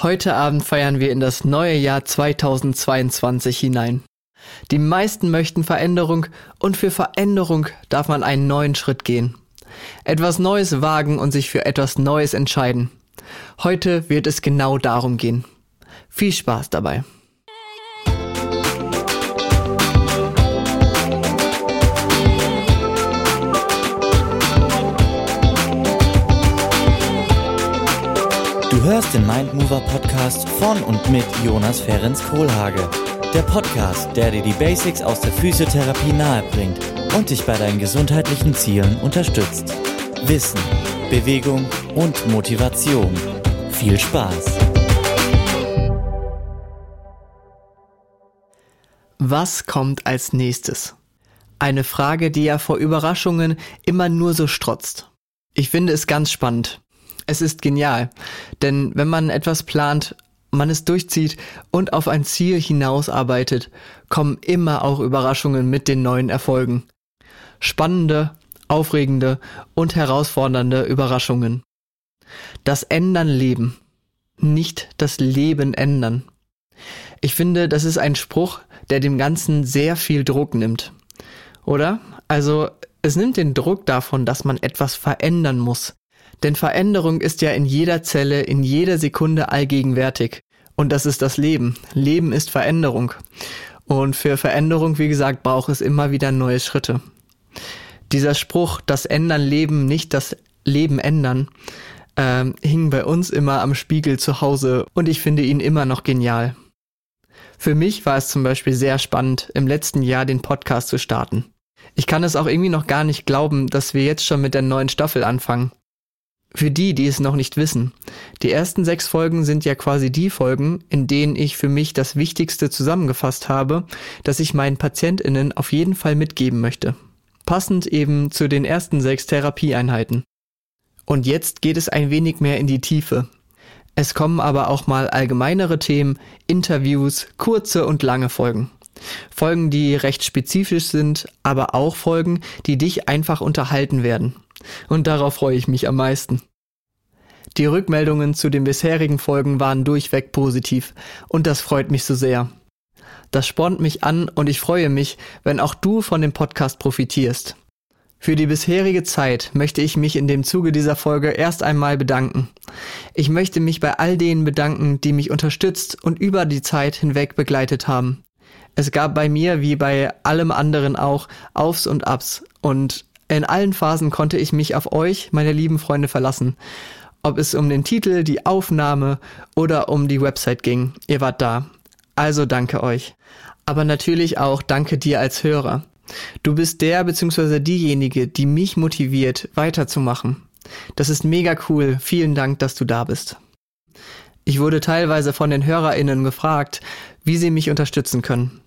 Heute Abend feiern wir in das neue Jahr 2022 hinein. Die meisten möchten Veränderung und für Veränderung darf man einen neuen Schritt gehen. Etwas Neues wagen und sich für etwas Neues entscheiden. Heute wird es genau darum gehen. Viel Spaß dabei. Hörst den Mindmover Podcast von und mit Jonas Ferens Kohlhage. Der Podcast, der dir die Basics aus der Physiotherapie nahebringt und dich bei deinen gesundheitlichen Zielen unterstützt. Wissen, Bewegung und Motivation. Viel Spaß! Was kommt als nächstes? Eine Frage, die ja vor Überraschungen immer nur so strotzt. Ich finde es ganz spannend. Es ist genial, denn wenn man etwas plant, man es durchzieht und auf ein Ziel hinausarbeitet, kommen immer auch Überraschungen mit den neuen Erfolgen. Spannende, aufregende und herausfordernde Überraschungen. Das Ändern Leben, nicht das Leben ändern. Ich finde, das ist ein Spruch, der dem Ganzen sehr viel Druck nimmt. Oder? Also, es nimmt den Druck davon, dass man etwas verändern muss, denn Veränderung ist ja in jeder Zelle, in jeder Sekunde allgegenwärtig. Und das ist das Leben. Leben ist Veränderung. Und für Veränderung, wie gesagt, braucht es immer wieder neue Schritte. Dieser Spruch, das Ändern Leben, nicht das Leben ändern, äh, hing bei uns immer am Spiegel zu Hause und ich finde ihn immer noch genial. Für mich war es zum Beispiel sehr spannend, im letzten Jahr den Podcast zu starten. Ich kann es auch irgendwie noch gar nicht glauben, dass wir jetzt schon mit der neuen Staffel anfangen. Für die, die es noch nicht wissen, die ersten sechs Folgen sind ja quasi die Folgen, in denen ich für mich das Wichtigste zusammengefasst habe, das ich meinen PatientInnen auf jeden Fall mitgeben möchte. Passend eben zu den ersten sechs Therapieeinheiten. Und jetzt geht es ein wenig mehr in die Tiefe. Es kommen aber auch mal allgemeinere Themen, Interviews, kurze und lange Folgen. Folgen, die recht spezifisch sind, aber auch Folgen, die dich einfach unterhalten werden. Und darauf freue ich mich am meisten. Die Rückmeldungen zu den bisherigen Folgen waren durchweg positiv und das freut mich so sehr. Das spornt mich an und ich freue mich, wenn auch du von dem Podcast profitierst. Für die bisherige Zeit möchte ich mich in dem Zuge dieser Folge erst einmal bedanken. Ich möchte mich bei all denen bedanken, die mich unterstützt und über die Zeit hinweg begleitet haben. Es gab bei mir wie bei allem anderen auch Aufs und Abs und in allen Phasen konnte ich mich auf euch, meine lieben Freunde, verlassen. Ob es um den Titel, die Aufnahme oder um die Website ging, ihr wart da. Also danke euch. Aber natürlich auch danke dir als Hörer. Du bist der bzw. diejenige, die mich motiviert, weiterzumachen. Das ist mega cool. Vielen Dank, dass du da bist. Ich wurde teilweise von den HörerInnen gefragt, wie sie mich unterstützen können.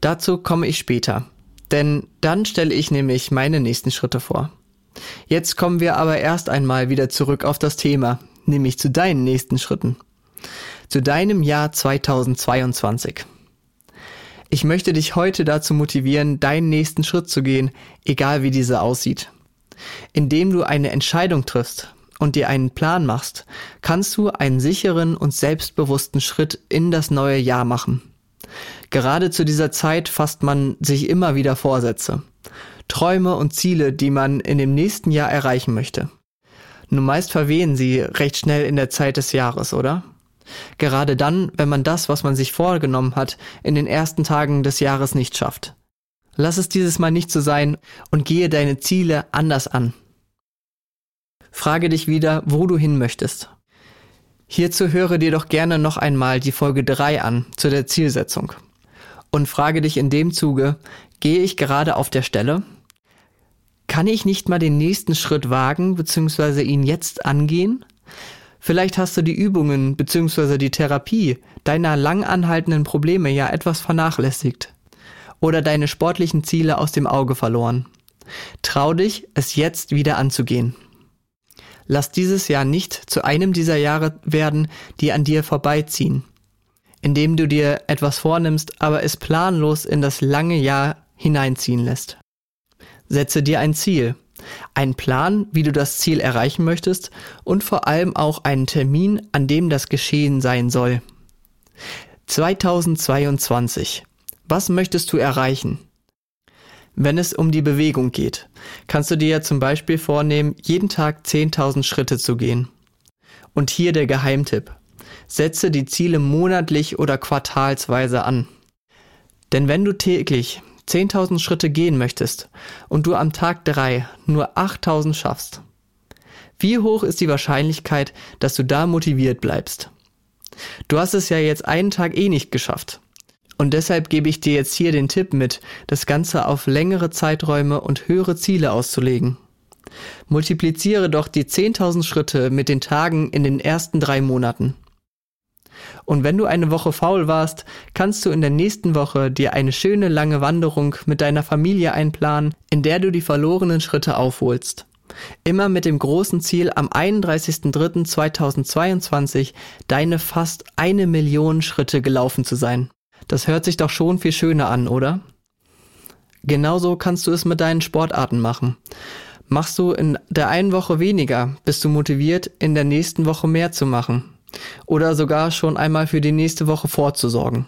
Dazu komme ich später. Denn dann stelle ich nämlich meine nächsten Schritte vor. Jetzt kommen wir aber erst einmal wieder zurück auf das Thema, nämlich zu deinen nächsten Schritten. Zu deinem Jahr 2022. Ich möchte dich heute dazu motivieren, deinen nächsten Schritt zu gehen, egal wie dieser aussieht. Indem du eine Entscheidung triffst und dir einen Plan machst, kannst du einen sicheren und selbstbewussten Schritt in das neue Jahr machen. Gerade zu dieser Zeit fasst man sich immer wieder Vorsätze. Träume und Ziele, die man in dem nächsten Jahr erreichen möchte. Nur meist verwehen sie recht schnell in der Zeit des Jahres, oder? Gerade dann, wenn man das, was man sich vorgenommen hat, in den ersten Tagen des Jahres nicht schafft. Lass es dieses Mal nicht so sein und gehe deine Ziele anders an. Frage dich wieder, wo du hin möchtest. Hierzu höre dir doch gerne noch einmal die Folge 3 an zu der Zielsetzung. Und frage dich in dem Zuge, gehe ich gerade auf der Stelle? Kann ich nicht mal den nächsten Schritt wagen bzw. ihn jetzt angehen? Vielleicht hast du die Übungen bzw. die Therapie deiner lang anhaltenden Probleme ja etwas vernachlässigt oder deine sportlichen Ziele aus dem Auge verloren. Trau dich, es jetzt wieder anzugehen. Lass dieses Jahr nicht zu einem dieser Jahre werden, die an dir vorbeiziehen, indem du dir etwas vornimmst, aber es planlos in das lange Jahr hineinziehen lässt. Setze dir ein Ziel, einen Plan, wie du das Ziel erreichen möchtest und vor allem auch einen Termin, an dem das geschehen sein soll. 2022. Was möchtest du erreichen? Wenn es um die Bewegung geht, kannst du dir ja zum Beispiel vornehmen, jeden Tag 10.000 Schritte zu gehen. Und hier der Geheimtipp. Setze die Ziele monatlich oder quartalsweise an. Denn wenn du täglich 10.000 Schritte gehen möchtest und du am Tag 3 nur 8.000 schaffst, wie hoch ist die Wahrscheinlichkeit, dass du da motiviert bleibst? Du hast es ja jetzt einen Tag eh nicht geschafft. Und deshalb gebe ich dir jetzt hier den Tipp mit, das Ganze auf längere Zeiträume und höhere Ziele auszulegen. Multipliziere doch die 10.000 Schritte mit den Tagen in den ersten drei Monaten. Und wenn du eine Woche faul warst, kannst du in der nächsten Woche dir eine schöne lange Wanderung mit deiner Familie einplanen, in der du die verlorenen Schritte aufholst. Immer mit dem großen Ziel, am 31.03.2022 deine fast eine Million Schritte gelaufen zu sein. Das hört sich doch schon viel schöner an, oder? Genauso kannst du es mit deinen Sportarten machen. Machst du in der einen Woche weniger, bist du motiviert, in der nächsten Woche mehr zu machen. Oder sogar schon einmal für die nächste Woche vorzusorgen.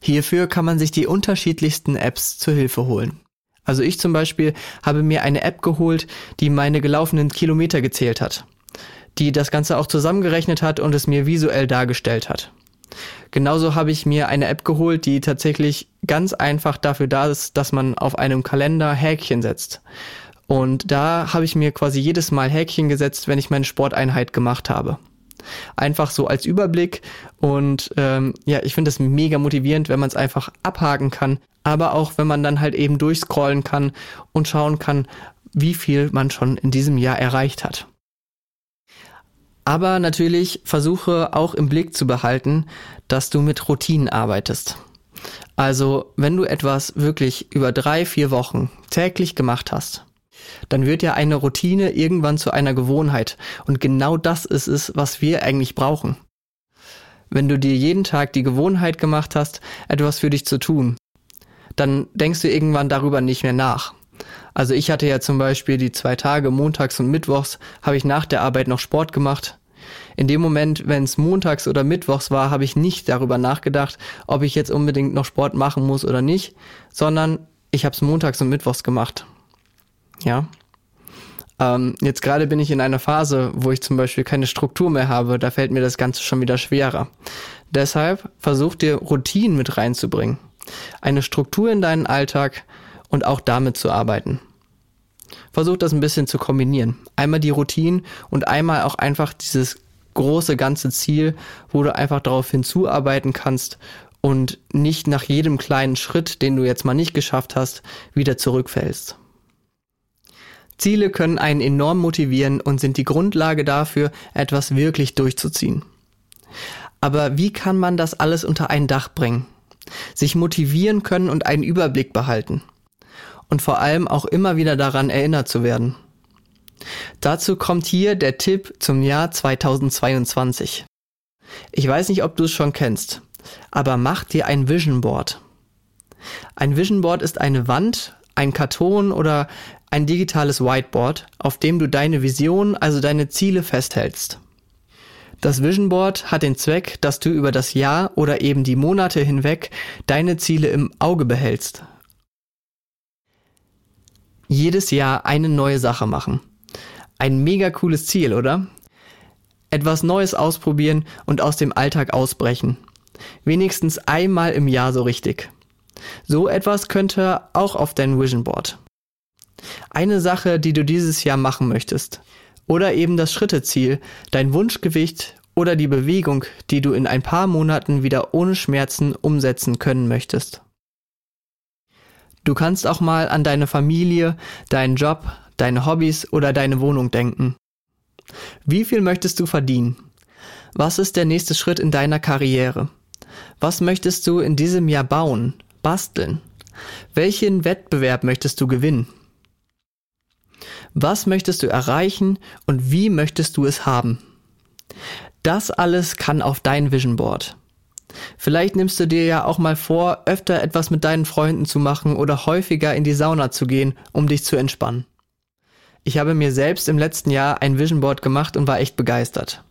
Hierfür kann man sich die unterschiedlichsten Apps zur Hilfe holen. Also ich zum Beispiel habe mir eine App geholt, die meine gelaufenen Kilometer gezählt hat, die das Ganze auch zusammengerechnet hat und es mir visuell dargestellt hat. Genauso habe ich mir eine App geholt, die tatsächlich ganz einfach dafür da ist, dass man auf einem Kalender Häkchen setzt. Und da habe ich mir quasi jedes Mal Häkchen gesetzt, wenn ich meine Sporteinheit gemacht habe. Einfach so als Überblick und ähm, ja, ich finde es mega motivierend, wenn man es einfach abhaken kann, aber auch wenn man dann halt eben durchscrollen kann und schauen kann, wie viel man schon in diesem Jahr erreicht hat. Aber natürlich versuche auch im Blick zu behalten, dass du mit Routinen arbeitest. Also, wenn du etwas wirklich über drei, vier Wochen täglich gemacht hast, dann wird ja eine Routine irgendwann zu einer Gewohnheit. Und genau das ist es, was wir eigentlich brauchen. Wenn du dir jeden Tag die Gewohnheit gemacht hast, etwas für dich zu tun, dann denkst du irgendwann darüber nicht mehr nach. Also ich hatte ja zum Beispiel die zwei Tage, montags und mittwochs, habe ich nach der Arbeit noch Sport gemacht. In dem Moment, wenn es montags oder mittwochs war, habe ich nicht darüber nachgedacht, ob ich jetzt unbedingt noch Sport machen muss oder nicht, sondern ich habe es montags und mittwochs gemacht. Ja. Ähm, jetzt gerade bin ich in einer Phase, wo ich zum Beispiel keine Struktur mehr habe, da fällt mir das Ganze schon wieder schwerer. Deshalb versuch dir Routinen mit reinzubringen. Eine Struktur in deinen Alltag und auch damit zu arbeiten. Versuch das ein bisschen zu kombinieren. Einmal die Routinen und einmal auch einfach dieses große ganze Ziel, wo du einfach darauf hinzuarbeiten kannst und nicht nach jedem kleinen Schritt, den du jetzt mal nicht geschafft hast, wieder zurückfällst. Ziele können einen enorm motivieren und sind die Grundlage dafür, etwas wirklich durchzuziehen. Aber wie kann man das alles unter ein Dach bringen? Sich motivieren können und einen Überblick behalten. Und vor allem auch immer wieder daran erinnert zu werden. Dazu kommt hier der Tipp zum Jahr 2022. Ich weiß nicht, ob du es schon kennst, aber mach dir ein Vision Board. Ein Vision Board ist eine Wand, ein Karton oder ein digitales Whiteboard, auf dem du deine Vision, also deine Ziele festhältst. Das Vision Board hat den Zweck, dass du über das Jahr oder eben die Monate hinweg deine Ziele im Auge behältst. Jedes Jahr eine neue Sache machen. Ein mega cooles Ziel, oder? Etwas Neues ausprobieren und aus dem Alltag ausbrechen. Wenigstens einmal im Jahr so richtig. So etwas könnte auch auf dein Vision Board. Eine Sache, die du dieses Jahr machen möchtest. Oder eben das Schritteziel, dein Wunschgewicht oder die Bewegung, die du in ein paar Monaten wieder ohne Schmerzen umsetzen können möchtest. Du kannst auch mal an deine Familie, deinen Job, deine Hobbys oder deine Wohnung denken. Wie viel möchtest du verdienen? Was ist der nächste Schritt in deiner Karriere? Was möchtest du in diesem Jahr bauen, basteln? Welchen Wettbewerb möchtest du gewinnen? Was möchtest du erreichen und wie möchtest du es haben? Das alles kann auf dein Vision Board. Vielleicht nimmst du dir ja auch mal vor, öfter etwas mit deinen Freunden zu machen oder häufiger in die Sauna zu gehen, um dich zu entspannen. Ich habe mir selbst im letzten Jahr ein Vision Board gemacht und war echt begeistert.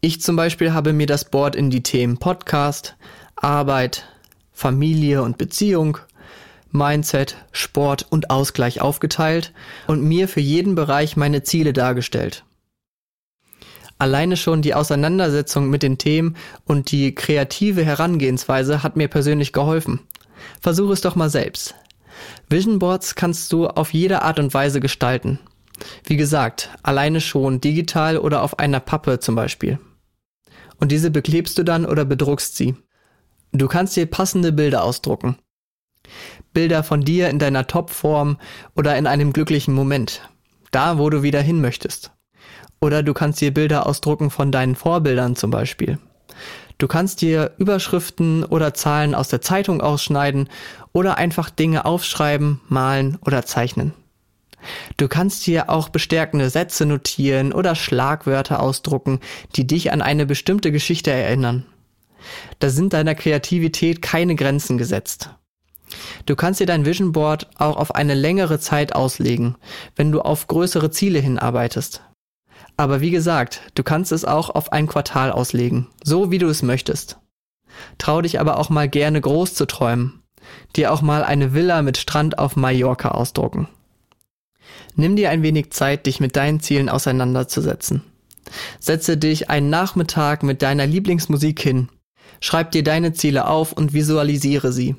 Ich zum Beispiel habe mir das Board in die Themen Podcast, Arbeit, Familie und Beziehung, Mindset, Sport und Ausgleich aufgeteilt und mir für jeden Bereich meine Ziele dargestellt. Alleine schon die Auseinandersetzung mit den Themen und die kreative Herangehensweise hat mir persönlich geholfen. Versuche es doch mal selbst. Vision Boards kannst du auf jede Art und Weise gestalten. Wie gesagt, alleine schon digital oder auf einer Pappe zum Beispiel. Und diese beklebst du dann oder bedruckst sie. Du kannst dir passende Bilder ausdrucken. Bilder von dir in deiner Topform oder in einem glücklichen Moment. Da, wo du wieder hin möchtest. Oder du kannst dir Bilder ausdrucken von deinen Vorbildern zum Beispiel. Du kannst dir Überschriften oder Zahlen aus der Zeitung ausschneiden oder einfach Dinge aufschreiben, malen oder zeichnen. Du kannst dir auch bestärkende Sätze notieren oder Schlagwörter ausdrucken, die dich an eine bestimmte Geschichte erinnern. Da sind deiner Kreativität keine Grenzen gesetzt. Du kannst dir dein Vision Board auch auf eine längere Zeit auslegen, wenn du auf größere Ziele hinarbeitest. Aber wie gesagt, du kannst es auch auf ein Quartal auslegen, so wie du es möchtest. Trau dich aber auch mal gerne groß zu träumen. Dir auch mal eine Villa mit Strand auf Mallorca ausdrucken. Nimm dir ein wenig Zeit, dich mit deinen Zielen auseinanderzusetzen. Setze dich einen Nachmittag mit deiner Lieblingsmusik hin. Schreib dir deine Ziele auf und visualisiere sie.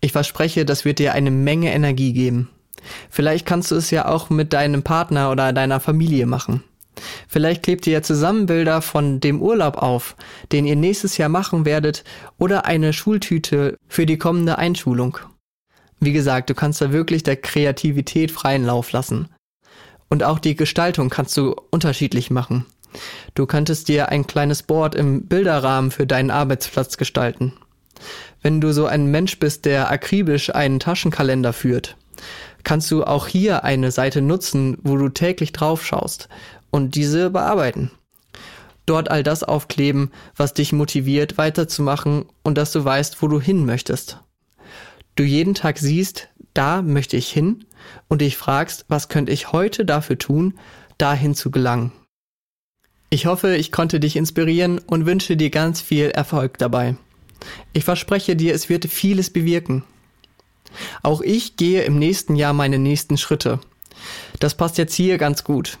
Ich verspreche, das wird dir eine Menge Energie geben. Vielleicht kannst du es ja auch mit deinem Partner oder deiner Familie machen. Vielleicht klebt ihr ja zusammen Bilder von dem Urlaub auf, den ihr nächstes Jahr machen werdet, oder eine Schultüte für die kommende Einschulung. Wie gesagt, du kannst da wirklich der Kreativität freien Lauf lassen. Und auch die Gestaltung kannst du unterschiedlich machen. Du könntest dir ein kleines Board im Bilderrahmen für deinen Arbeitsplatz gestalten. Wenn du so ein Mensch bist, der akribisch einen Taschenkalender führt, kannst du auch hier eine Seite nutzen, wo du täglich drauf schaust und diese bearbeiten. Dort all das aufkleben, was dich motiviert, weiterzumachen und dass du weißt, wo du hin möchtest. Du jeden Tag siehst, da möchte ich hin und dich fragst, was könnte ich heute dafür tun, dahin zu gelangen. Ich hoffe, ich konnte dich inspirieren und wünsche dir ganz viel Erfolg dabei. Ich verspreche dir, es wird vieles bewirken. Auch ich gehe im nächsten Jahr meine nächsten Schritte. Das passt jetzt hier ganz gut.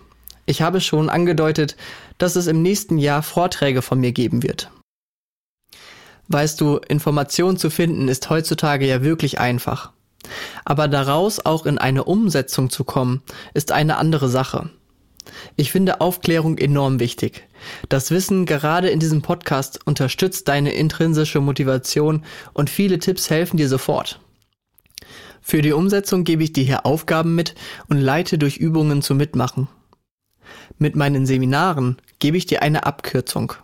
Ich habe schon angedeutet, dass es im nächsten Jahr Vorträge von mir geben wird. Weißt du, Informationen zu finden ist heutzutage ja wirklich einfach. Aber daraus auch in eine Umsetzung zu kommen, ist eine andere Sache. Ich finde Aufklärung enorm wichtig. Das Wissen gerade in diesem Podcast unterstützt deine intrinsische Motivation und viele Tipps helfen dir sofort. Für die Umsetzung gebe ich dir hier Aufgaben mit und leite durch Übungen zum Mitmachen. Mit meinen Seminaren gebe ich dir eine Abkürzung.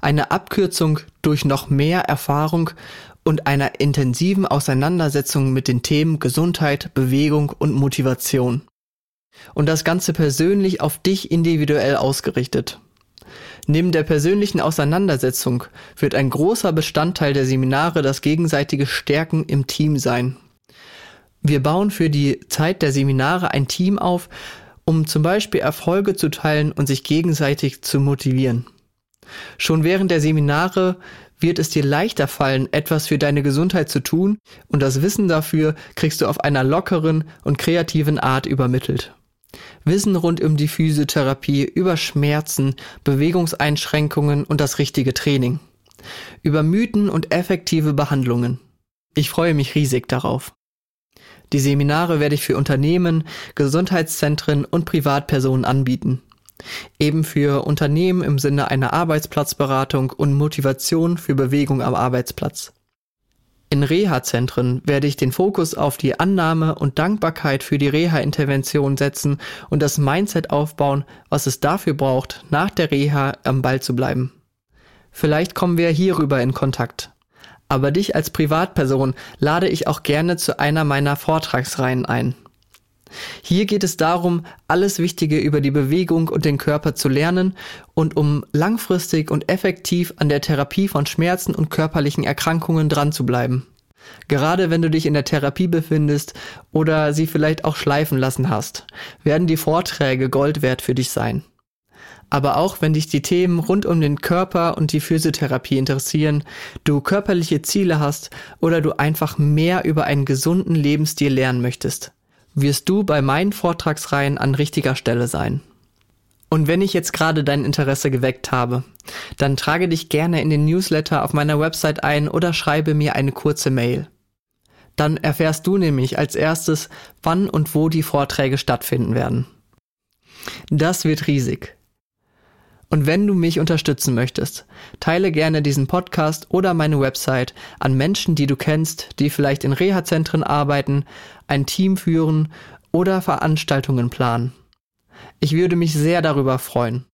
Eine Abkürzung durch noch mehr Erfahrung und einer intensiven Auseinandersetzung mit den Themen Gesundheit, Bewegung und Motivation. Und das Ganze persönlich auf dich individuell ausgerichtet. Neben der persönlichen Auseinandersetzung wird ein großer Bestandteil der Seminare das gegenseitige Stärken im Team sein. Wir bauen für die Zeit der Seminare ein Team auf, um zum Beispiel Erfolge zu teilen und sich gegenseitig zu motivieren. Schon während der Seminare wird es dir leichter fallen, etwas für deine Gesundheit zu tun und das Wissen dafür kriegst du auf einer lockeren und kreativen Art übermittelt. Wissen rund um die Physiotherapie, über Schmerzen, Bewegungseinschränkungen und das richtige Training. Über Mythen und effektive Behandlungen. Ich freue mich riesig darauf. Die Seminare werde ich für Unternehmen, Gesundheitszentren und Privatpersonen anbieten. Eben für Unternehmen im Sinne einer Arbeitsplatzberatung und Motivation für Bewegung am Arbeitsplatz. In Reha-Zentren werde ich den Fokus auf die Annahme und Dankbarkeit für die Reha-Intervention setzen und das Mindset aufbauen, was es dafür braucht, nach der Reha am Ball zu bleiben. Vielleicht kommen wir hierüber in Kontakt. Aber dich als Privatperson lade ich auch gerne zu einer meiner Vortragsreihen ein. Hier geht es darum, alles Wichtige über die Bewegung und den Körper zu lernen und um langfristig und effektiv an der Therapie von Schmerzen und körperlichen Erkrankungen dran zu bleiben. Gerade wenn du dich in der Therapie befindest oder sie vielleicht auch schleifen lassen hast, werden die Vorträge Gold wert für dich sein. Aber auch wenn dich die Themen rund um den Körper und die Physiotherapie interessieren, du körperliche Ziele hast oder du einfach mehr über einen gesunden Lebensstil lernen möchtest, wirst du bei meinen Vortragsreihen an richtiger Stelle sein. Und wenn ich jetzt gerade dein Interesse geweckt habe, dann trage dich gerne in den Newsletter auf meiner Website ein oder schreibe mir eine kurze Mail. Dann erfährst du nämlich als erstes, wann und wo die Vorträge stattfinden werden. Das wird riesig. Und wenn du mich unterstützen möchtest, teile gerne diesen Podcast oder meine Website an Menschen, die du kennst, die vielleicht in Reha-Zentren arbeiten, ein Team führen oder Veranstaltungen planen. Ich würde mich sehr darüber freuen.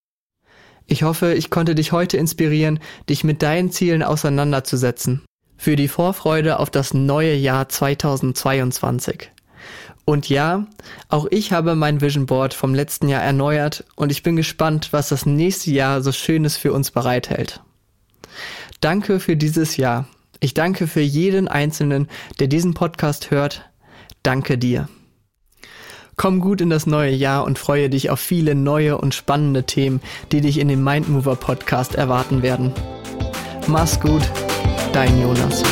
Ich hoffe, ich konnte dich heute inspirieren, dich mit deinen Zielen auseinanderzusetzen. Für die Vorfreude auf das neue Jahr 2022. Und ja, auch ich habe mein Vision Board vom letzten Jahr erneuert und ich bin gespannt, was das nächste Jahr so Schönes für uns bereithält. Danke für dieses Jahr. Ich danke für jeden Einzelnen, der diesen Podcast hört. Danke dir. Komm gut in das neue Jahr und freue dich auf viele neue und spannende Themen, die dich in dem Mindmover Podcast erwarten werden. Mach's gut, dein Jonas.